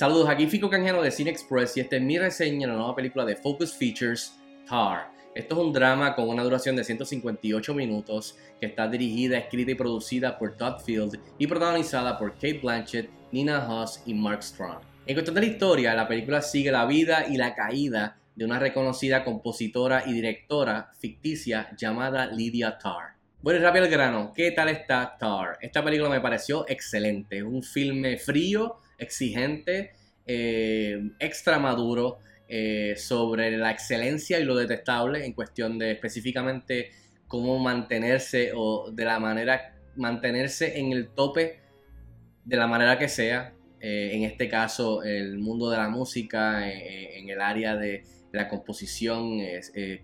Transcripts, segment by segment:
Saludos, aquí Fico Canjano de Cine Express y esta es mi reseña de la nueva película de Focus Features, Tar. Esto es un drama con una duración de 158 minutos que está dirigida, escrita y producida por Todd Field y protagonizada por Kate Blanchett, Nina Huss y Mark Strong. En cuestión de la historia, la película sigue la vida y la caída de una reconocida compositora y directora ficticia llamada Lydia Tarr. Bueno, rápido al grano, ¿qué tal está Tar? Esta película me pareció excelente, un filme frío, exigente, eh, extra maduro eh, sobre la excelencia y lo detestable en cuestión de específicamente cómo mantenerse o de la manera, mantenerse en el tope de la manera que sea. Eh, en este caso, el mundo de la música, en el área de la composición,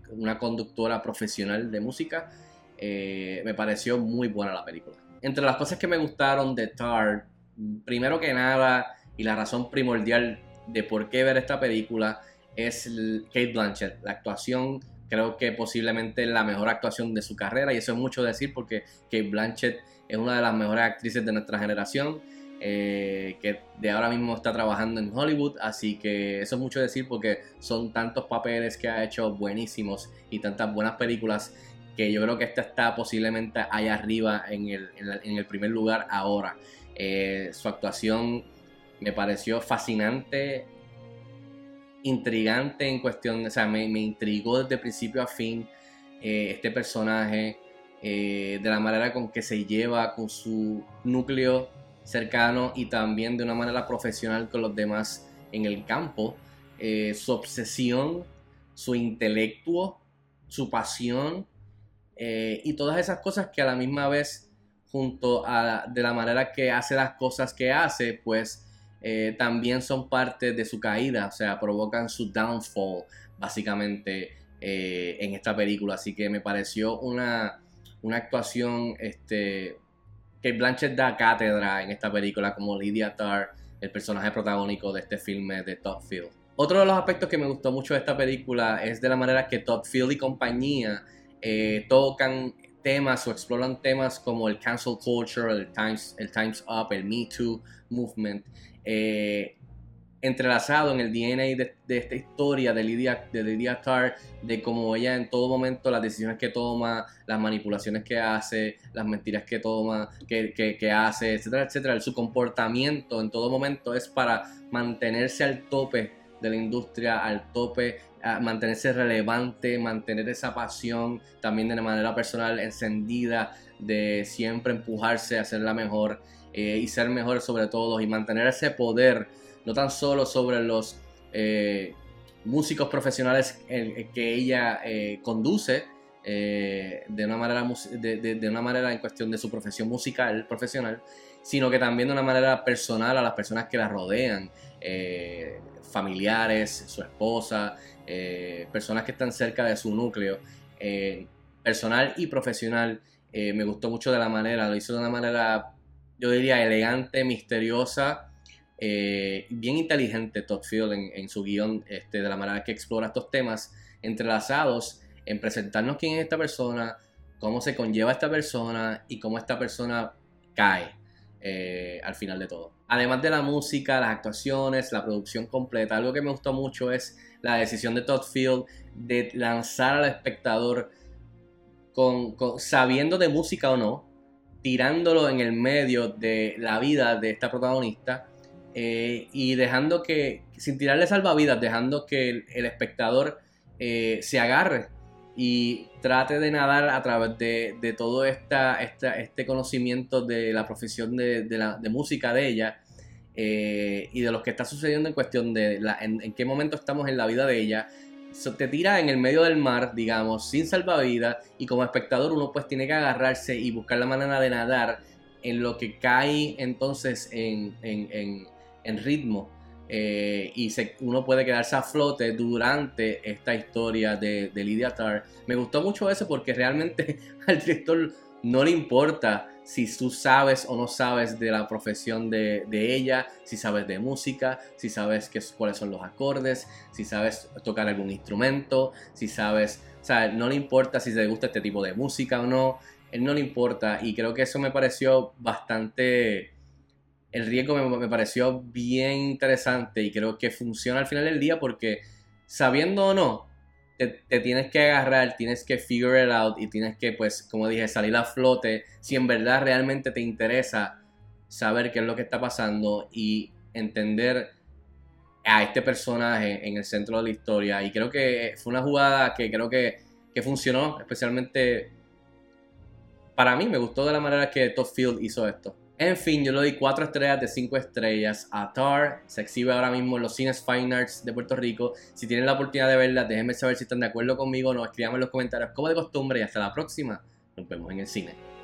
una conductora profesional de música. Me pareció muy buena la película. Entre las cosas que me gustaron de Tar, primero que nada, y la razón primordial de por qué ver esta película es Kate Blanchett. La actuación creo que posiblemente la mejor actuación de su carrera y eso es mucho decir porque Kate Blanchett es una de las mejores actrices de nuestra generación eh, que de ahora mismo está trabajando en Hollywood así que eso es mucho decir porque son tantos papeles que ha hecho buenísimos y tantas buenas películas que yo creo que esta está posiblemente allá arriba en el, en el primer lugar ahora. Eh, su actuación me pareció fascinante, intrigante en cuestión, o sea, me, intrigó desde principio a fin eh, este personaje, eh, de la manera con que se lleva con su núcleo cercano y también de una manera profesional con los demás en el campo, eh, su obsesión, su intelecto, su pasión y todas esas cosas que a la misma vez junto a de la manera que hace las cosas que hace, pues eh, también son parte de su caída, o sea, provocan su downfall, básicamente, eh, en esta película. Así que me pareció una, una actuación este, que Blanchett da cátedra en esta película, como Lydia Tarr, el personaje protagónico de este filme de Top Field. Otro de los aspectos que me gustó mucho de esta película es de la manera que Top Field y compañía eh, tocan temas o exploran temas como el cancel culture, el Times, el Times Up, el Me Too movement, eh, entrelazado en el DNA de, esta historia de Lydia, de Lydia Tarr, de cómo ella en todo momento, las decisiones que toma, las manipulaciones que hace, las mentiras que toma, que, que, hace, etcétera, etcétera. Su comportamiento en todo momento es para mantenerse al tope de la industria, al tope, mantenerse relevante, mantener esa pasión también de manera personal encendida, de siempre empujarse a ser la mejor. Eh, y ser mejor sobre todo y mantener ese poder, no tan solo sobre los eh, músicos profesionales que ella eh, conduce, de, una manera, de, una manera en cuestión de su profesión musical, profesional, sino que también de una manera personal a las personas que la rodean, familiares, su esposa, personas que están cerca de su núcleo, personal y profesional. me gustó mucho de la manera, lo hizo de una manera yo diría, elegante, misteriosa, eh, bien inteligente Todd Field en, su guion, este, de la manera que explora estos temas entrelazados en presentarnos quién es esta persona, cómo se conlleva esta persona y cómo esta persona cae eh, al final de todo. Además de la música, las actuaciones, la producción completa, algo que me gustó mucho es la decisión de Todd Field de lanzar al espectador con sabiendo de música o no, tirándolo en el medio de la vida de esta protagonista eh, y dejando que, sin tirarle salvavidas, dejando que el, espectador eh, se agarre y trate de nadar a través de, todo esta, este conocimiento de la profesión de, la, música de ella eh, y de lo que está sucediendo en cuestión de en, qué momento estamos en la vida de ella, te tira en el medio del mar, digamos, sin salvavidas, y como espectador uno pues tiene que agarrarse y buscar la manera de nadar en lo que cae entonces en, ritmo. Eh, y uno puede quedarse a flote durante esta historia de, de Lydia Tarr. Me gustó mucho eso porque realmente al director no le importa si tú sabes o no sabes de la profesión de, ella, si sabes de música, si sabes qué, cuáles son los acordes, si sabes tocar algún instrumento, si sabes, o sea, no le importa si te gusta este tipo de música o no, él no le importa y creo que eso me pareció bastante el riesgo me, pareció bien interesante y creo que funciona al final del día porque sabiendo o no, te, tienes que agarrar, tienes que figure it out y tienes que, pues, como dije, salir a flote si en verdad realmente te interesa saber qué es lo que está pasando y entender a este personaje en el centro de la historia. Y creo que fue una jugada que creo que, que funcionó, especialmente para mí, me gustó de la manera que Todd Field hizo esto. En fin, yo le doy 4 estrellas de 5 estrellas a Tar. Se exhibe ahora mismo en los cines Fine Arts de Puerto Rico. Si tienen la oportunidad de verla, déjenme saber si están de acuerdo conmigo o no. Escríbanme en los comentarios como de costumbre y hasta la próxima. Nos vemos en el cine.